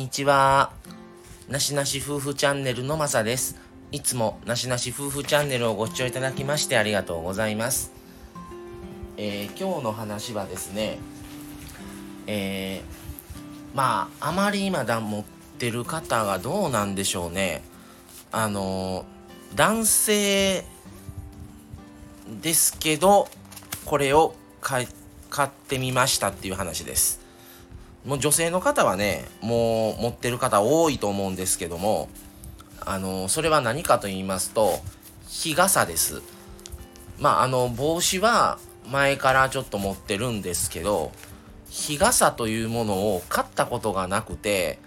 にちは。なしなし夫婦チャンネルのまさです。いつもなしなし夫婦チャンネルをご視聴いただきましてありがとうございます。えー、今日の話はですね、えー、まあ、あまり今だ持ってる方がどうなんでしょうね。あの男性ですけど、これを買ってみましたっていう話です。もう女性の方はね、もう持ってる方多いと思うんですけども、あの、それは何かと言いますと、日傘です。まあ、あの、帽子は前からちょっと持ってるんですけど、日傘というものを買ったことがなくて、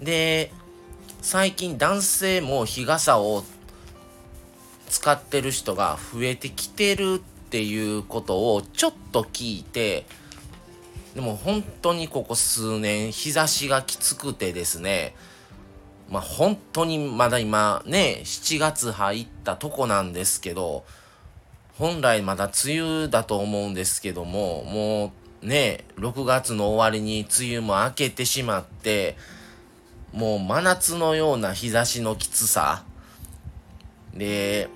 で、最近男性も日傘を使ってる人が増えてきてるっていうことをちょっと聞いて、でも本当にここ数年日差しがきつくてですね、まあ本当にまだ今ね、7月入ったとこなんですけど、本来まだ梅雨だと思うんですけども、もうね、6月の終わりに梅雨も明けてしまって、もう真夏のような日差しのきつさ。で、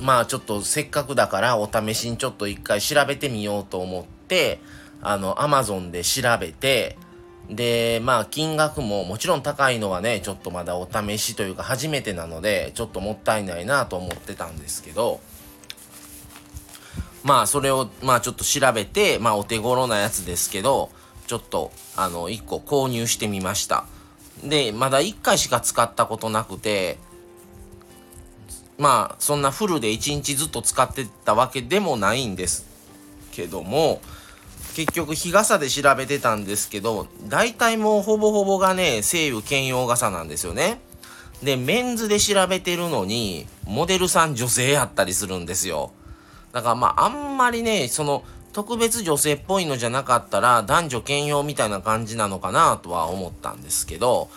まあちょっとせっかくだからお試しにちょっと一回調べてみようと思って、あの、アマゾンで調べて、で、まあ金額ももちろん高いのはね、ちょっとまだお試しというか初めてなので、ちょっともったいないなと思ってたんですけど、まあそれを、まあちょっと調べて、まあお手頃なやつですけど、ちょっと、あの、1個購入してみました。で、まだ1回しか使ったことなくて、まあそんなフルで1日ずっと使ってたわけでもないんですけども結局日傘で調べてたんですけど大体もうほぼほぼがね西武兼用傘なんですよね。でメンズで調べてるのにモデルさん女性やったりするんですよ。だからまああんまりねその特別女性っぽいのじゃなかったら男女兼用みたいな感じなのかなとは思ったんですけど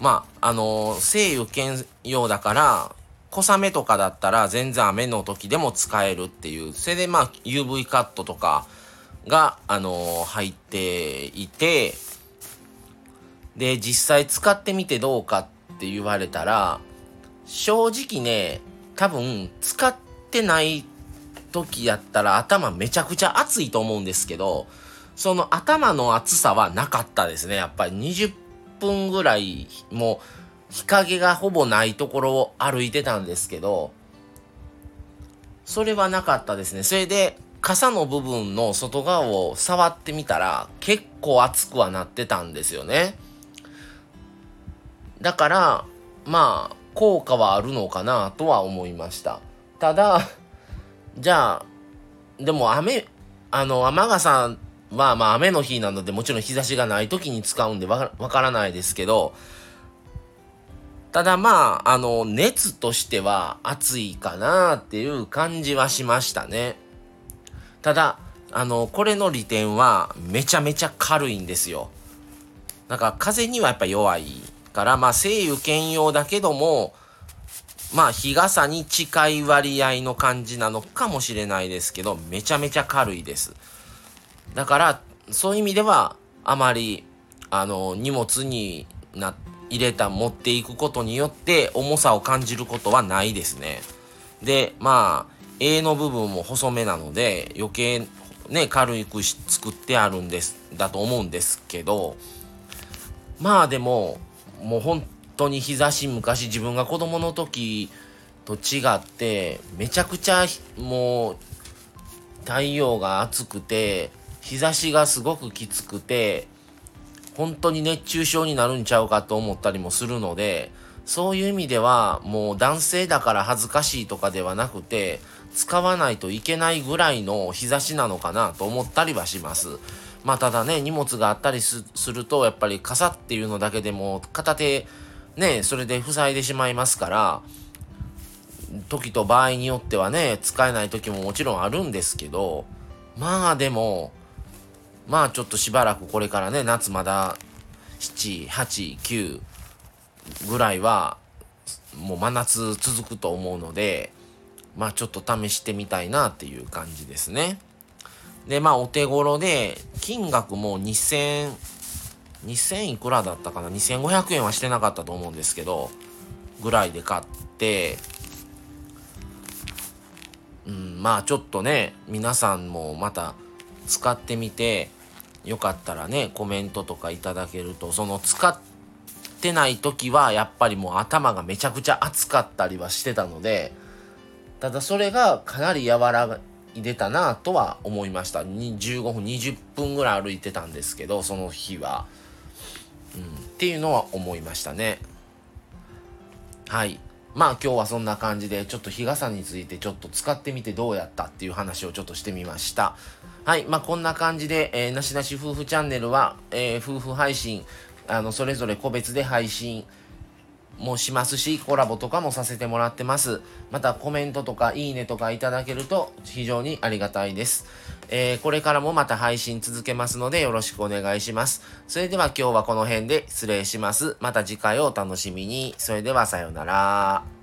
まああの西武兼用だから小雨とかだったら全然雨の時でも使えるっていう、それでまあ UV カットとかが、あのー、入っていて、で、実際使ってみてどうかって言われたら、正直ね、多分使ってない時やったら頭めちゃくちゃ熱いと思うんですけど、その頭の熱さはなかったですね。やっぱり20分ぐらいもう日陰がほぼないところを歩いてたんですけど、それはなかったですね。それで、傘の部分の外側を触ってみたら、結構熱くはなってたんですよね。だから、まあ、効果はあるのかなとは思いました。ただ、じゃあ、でも雨、あの、雨傘はまあ雨の日なのでもちろん日差しがない時に使うんでわからないですけど、ただまあ、あの、熱としては暑いかなっていう感じはしましたね。ただ、あの、これの利点はめちゃめちゃ軽いんですよ。なんか風にはやっぱ弱いから、まあ、西油兼用だけども、まあ、日傘に近い割合の感じなのかもしれないですけど、めちゃめちゃ軽いです。だから、そういう意味では、あまり、あの、荷物になって、入れた持っていくことによって重さを感じることはないですね。で、まあ、A の部分も細めなので余計ね、軽く作ってあるんです、だと思うんですけど、まあでも、もう本当に日差し昔自分が子供の時と違って、めちゃくちゃもう太陽が暑くて、日差しがすごくきつくて、本当に熱中症になるんちゃうかと思ったりもするので、そういう意味ではもう男性だから恥ずかしいとかではなくて、使わないといけないぐらいの日差しなのかなと思ったりはします。まあただね、荷物があったりすると、やっぱり傘っていうのだけでも片手、ね、それで塞いでしまいますから、時と場合によってはね、使えない時ももちろんあるんですけど、まあでも、まあちょっとしばらくこれからね、夏まだ7、8、9ぐらいは、もう真夏続くと思うので、まあちょっと試してみたいなっていう感じですね。で、まあお手頃で、金額も2000 2000いくらだったかな？2500円はしてなかったと思うんですけどぐらいで買ってうんまあちょっとね皆さんもまた使ってみてよかったらねコメントとかいただけるとその使ってない時はやっぱりもう頭がめちゃくちゃ熱かったりはしてたのでただそれがかなり和らいでたなとは思いました。15分20分ぐらい歩いてたんですけどその日は、うん、っていうのは思いましたね。はい。まあ今日はそんな感じでちょっと日傘についてちょっと使ってみてどうやったっていう話をちょっとしてみましたはいまあこんな感じで、えー、なしなし夫婦チャンネルは、えー、夫婦配信あのそれぞれ個別で配信もしますし、コラボとかもさせてもらってます。またコメントとかいいねとかいただけると非常にありがたいです。えー、これからもまた配信続けますのでよろしくお願いします。それでは今日はこの辺で失礼します。また次回をお楽しみに。それではさようなら。